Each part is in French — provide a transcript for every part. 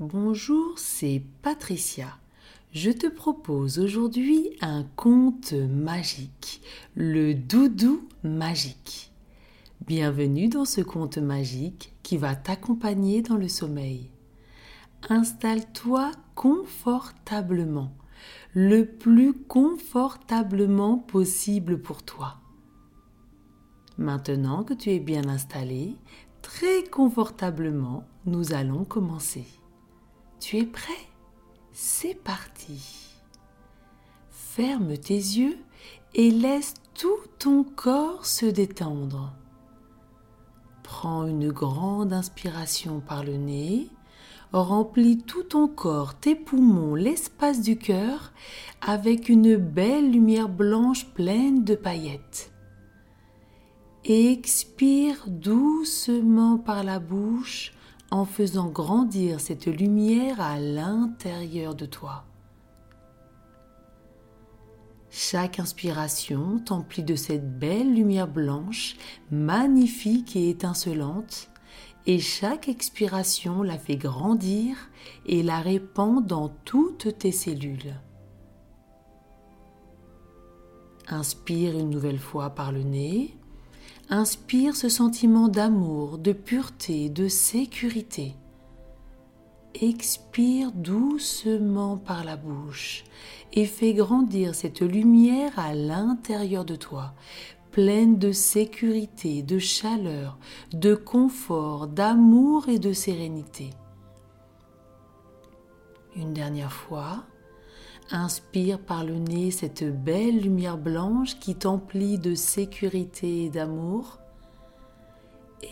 Bonjour, c'est Patricia. Je te propose aujourd'hui un conte magique, le doudou magique. Bienvenue dans ce conte magique qui va t'accompagner dans le sommeil. Installe-toi confortablement, le plus confortablement possible pour toi. Maintenant que tu es bien installé, très confortablement, nous allons commencer. Tu es prêt? C'est parti. Ferme tes yeux et laisse tout ton corps se détendre. Prends une grande inspiration par le nez, remplis tout ton corps, tes poumons, l'espace du cœur avec une belle lumière blanche pleine de paillettes. Expire doucement par la bouche en faisant grandir cette lumière à l'intérieur de toi. Chaque inspiration t'emplit de cette belle lumière blanche, magnifique et étincelante, et chaque expiration la fait grandir et la répand dans toutes tes cellules. Inspire une nouvelle fois par le nez inspire ce sentiment d'amour, de pureté, de sécurité. Expire doucement par la bouche et fais grandir cette lumière à l'intérieur de toi, pleine de sécurité, de chaleur, de confort, d'amour et de sérénité. Une dernière fois, Inspire par le nez cette belle lumière blanche qui t'emplit de sécurité et d'amour.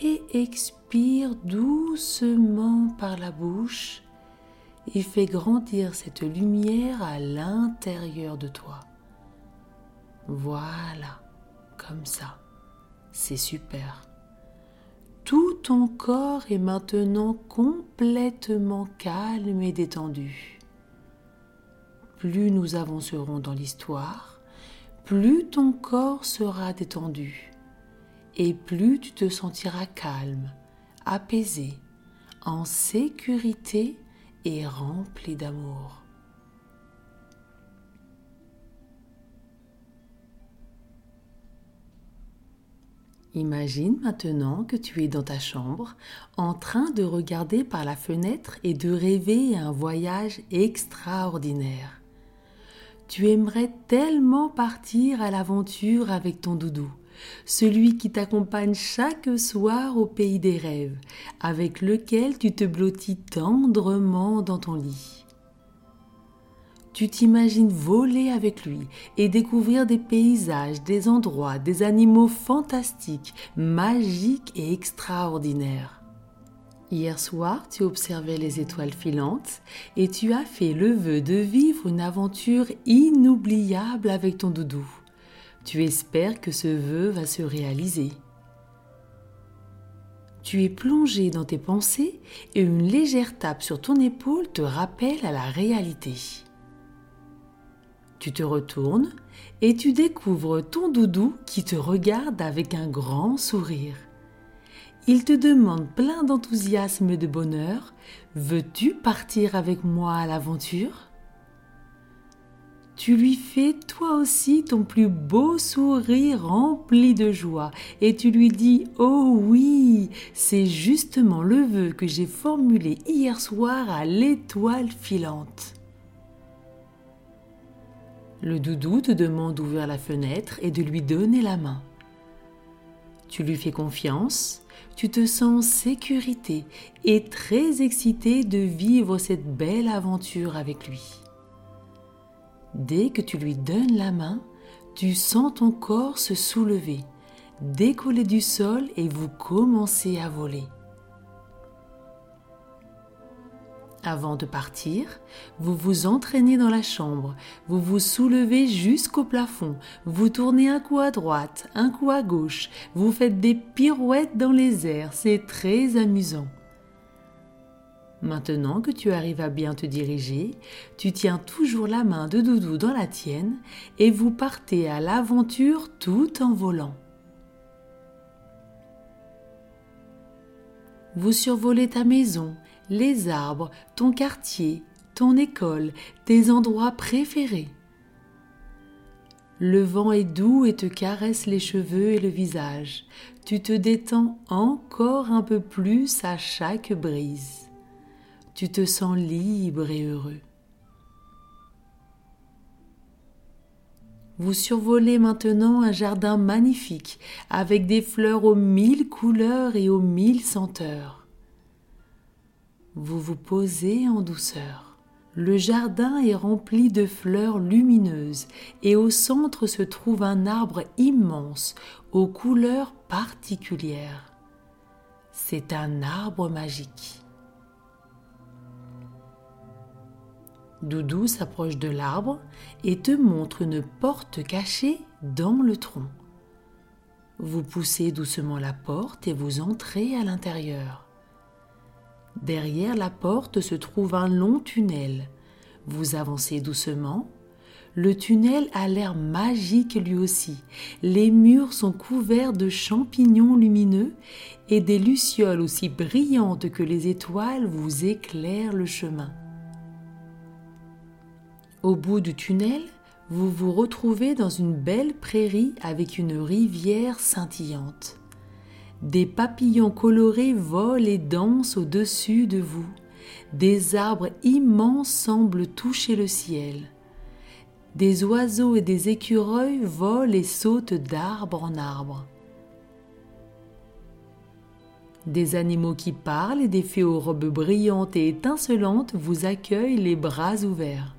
Et expire doucement par la bouche et fais grandir cette lumière à l'intérieur de toi. Voilà, comme ça. C'est super. Tout ton corps est maintenant complètement calme et détendu plus nous avancerons dans l'histoire, plus ton corps sera détendu et plus tu te sentiras calme, apaisé, en sécurité et rempli d'amour. Imagine maintenant que tu es dans ta chambre en train de regarder par la fenêtre et de rêver un voyage extraordinaire. Tu aimerais tellement partir à l'aventure avec ton doudou, celui qui t'accompagne chaque soir au pays des rêves, avec lequel tu te blottis tendrement dans ton lit. Tu t'imagines voler avec lui et découvrir des paysages, des endroits, des animaux fantastiques, magiques et extraordinaires. Hier soir, tu observais les étoiles filantes et tu as fait le vœu de vivre une aventure inoubliable avec ton doudou. Tu espères que ce vœu va se réaliser. Tu es plongé dans tes pensées et une légère tape sur ton épaule te rappelle à la réalité. Tu te retournes et tu découvres ton doudou qui te regarde avec un grand sourire. Il te demande plein d'enthousiasme et de bonheur, veux-tu partir avec moi à l'aventure? Tu lui fais toi aussi ton plus beau sourire rempli de joie et tu lui dis Oh oui, c'est justement le vœu que j'ai formulé hier soir à l'étoile filante. Le doudou te demande d'ouvrir la fenêtre et de lui donner la main. Tu lui fais confiance, tu te sens en sécurité et très excité de vivre cette belle aventure avec lui. Dès que tu lui donnes la main, tu sens ton corps se soulever, décoller du sol et vous commencez à voler. Avant de partir, vous vous entraînez dans la chambre, vous vous soulevez jusqu'au plafond, vous tournez un coup à droite, un coup à gauche, vous faites des pirouettes dans les airs, c'est très amusant. Maintenant que tu arrives à bien te diriger, tu tiens toujours la main de Doudou dans la tienne et vous partez à l'aventure tout en volant. Vous survolez ta maison, les arbres, ton quartier, ton école, tes endroits préférés. Le vent est doux et te caresse les cheveux et le visage. Tu te détends encore un peu plus à chaque brise. Tu te sens libre et heureux. Vous survolez maintenant un jardin magnifique avec des fleurs aux mille couleurs et aux mille senteurs. Vous vous posez en douceur. Le jardin est rempli de fleurs lumineuses et au centre se trouve un arbre immense aux couleurs particulières. C'est un arbre magique. Doudou s'approche de l'arbre et te montre une porte cachée dans le tronc. Vous poussez doucement la porte et vous entrez à l'intérieur. Derrière la porte se trouve un long tunnel. Vous avancez doucement. Le tunnel a l'air magique lui aussi. Les murs sont couverts de champignons lumineux et des lucioles aussi brillantes que les étoiles vous éclairent le chemin. Au bout du tunnel, vous vous retrouvez dans une belle prairie avec une rivière scintillante. Des papillons colorés volent et dansent au-dessus de vous. Des arbres immenses semblent toucher le ciel. Des oiseaux et des écureuils volent et sautent d'arbre en arbre. Des animaux qui parlent et des fées aux robes brillantes et étincelantes vous accueillent les bras ouverts.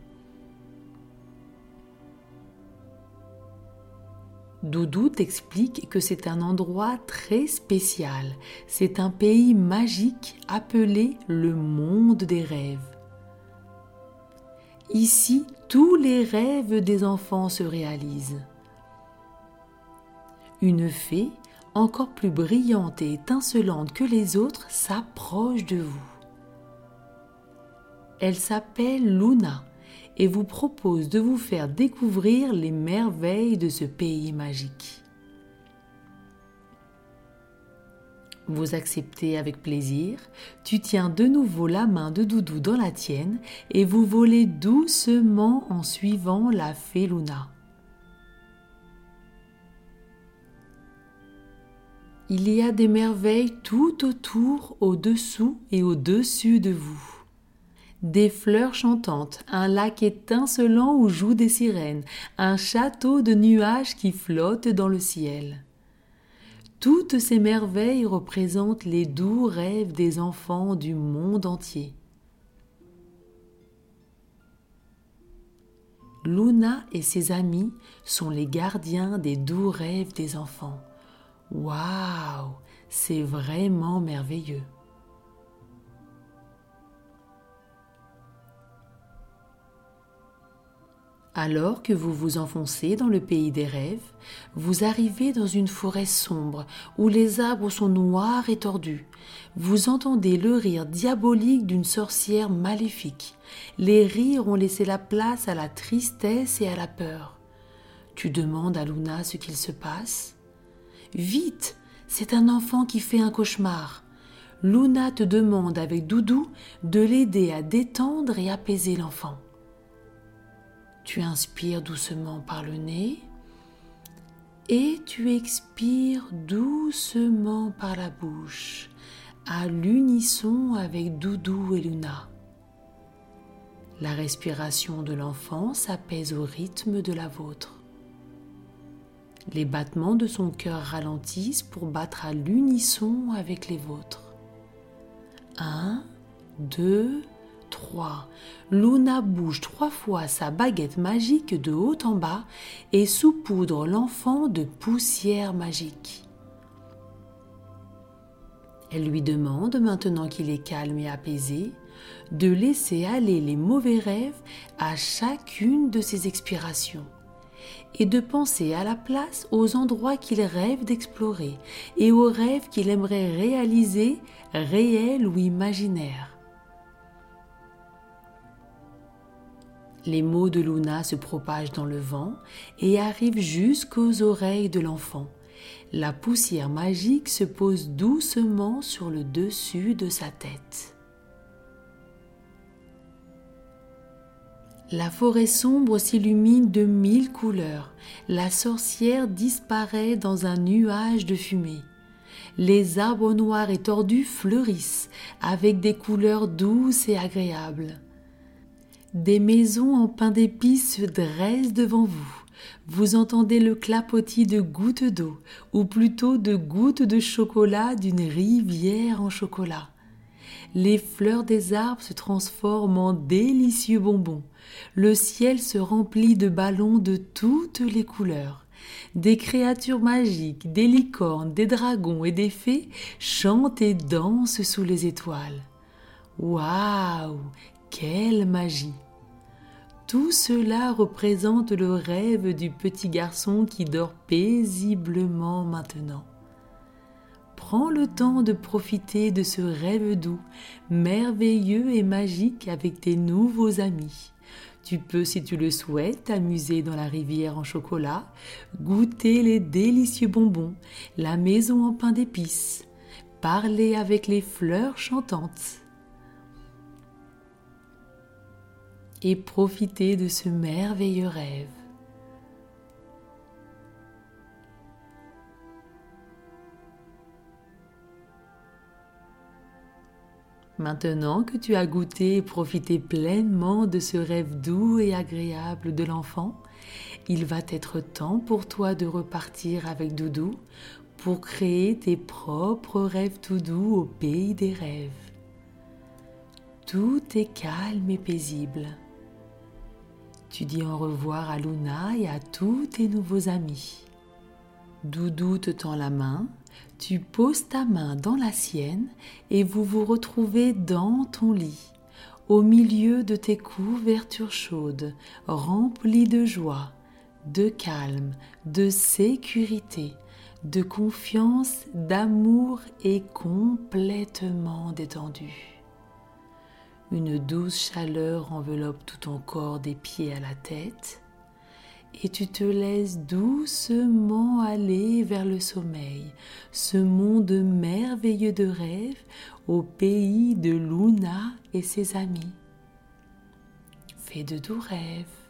Doudou t'explique que c'est un endroit très spécial. C'est un pays magique appelé le monde des rêves. Ici, tous les rêves des enfants se réalisent. Une fée, encore plus brillante et étincelante que les autres, s'approche de vous. Elle s'appelle Luna et vous propose de vous faire découvrir les merveilles de ce pays magique. Vous acceptez avec plaisir, tu tiens de nouveau la main de Doudou dans la tienne et vous volez doucement en suivant la fée Luna. Il y a des merveilles tout autour, au-dessous et au-dessus de vous des fleurs chantantes, un lac étincelant où jouent des sirènes, un château de nuages qui flotte dans le ciel. Toutes ces merveilles représentent les doux rêves des enfants du monde entier. Luna et ses amis sont les gardiens des doux rêves des enfants. Waouh, c'est vraiment merveilleux. Alors que vous vous enfoncez dans le pays des rêves, vous arrivez dans une forêt sombre où les arbres sont noirs et tordus. Vous entendez le rire diabolique d'une sorcière maléfique. Les rires ont laissé la place à la tristesse et à la peur. Tu demandes à Luna ce qu'il se passe. Vite, c'est un enfant qui fait un cauchemar. Luna te demande avec Doudou de l'aider à détendre et apaiser l'enfant. Tu inspires doucement par le nez et tu expires doucement par la bouche, à l'unisson avec Doudou et Luna. La respiration de l'enfant s'apaise au rythme de la vôtre. Les battements de son cœur ralentissent pour battre à l'unisson avec les vôtres. Un, deux, 3. Luna bouge trois fois sa baguette magique de haut en bas et saupoudre l'enfant de poussière magique. Elle lui demande, maintenant qu'il est calme et apaisé, de laisser aller les mauvais rêves à chacune de ses expirations et de penser à la place aux endroits qu'il rêve d'explorer et aux rêves qu'il aimerait réaliser, réels ou imaginaires. Les mots de Luna se propagent dans le vent et arrivent jusqu'aux oreilles de l'enfant. La poussière magique se pose doucement sur le dessus de sa tête. La forêt sombre s'illumine de mille couleurs. La sorcière disparaît dans un nuage de fumée. Les arbres noirs et tordus fleurissent avec des couleurs douces et agréables. Des maisons en pain d'épices se dressent devant vous. Vous entendez le clapotis de gouttes d'eau, ou plutôt de gouttes de chocolat d'une rivière en chocolat. Les fleurs des arbres se transforment en délicieux bonbons. Le ciel se remplit de ballons de toutes les couleurs. Des créatures magiques, des licornes, des dragons et des fées chantent et dansent sous les étoiles. Waouh Quelle magie Tout cela représente le rêve du petit garçon qui dort paisiblement maintenant. Prends le temps de profiter de ce rêve doux, merveilleux et magique avec tes nouveaux amis. Tu peux, si tu le souhaites, t'amuser dans la rivière en chocolat, goûter les délicieux bonbons, la maison en pain d'épices, parler avec les fleurs chantantes et profiter de ce merveilleux rêve. Maintenant que tu as goûté et profité pleinement de ce rêve doux et agréable de l'enfant, il va être temps pour toi de repartir avec Doudou pour créer tes propres rêves tout doux au pays des rêves. Tout est calme et paisible. Tu dis au revoir à Luna et à tous tes nouveaux amis. Doudou te tend la main tu poses ta main dans la sienne et vous vous retrouvez dans ton lit, au milieu de tes couvertures chaudes, remplies de joie, de calme, de sécurité, de confiance, d'amour et complètement détendu. Une douce chaleur enveloppe tout ton corps des pieds à la tête et tu te laisses doucement aller vers le sommeil, ce monde merveilleux de rêve au pays de Luna et ses amis. Fais de doux rêves.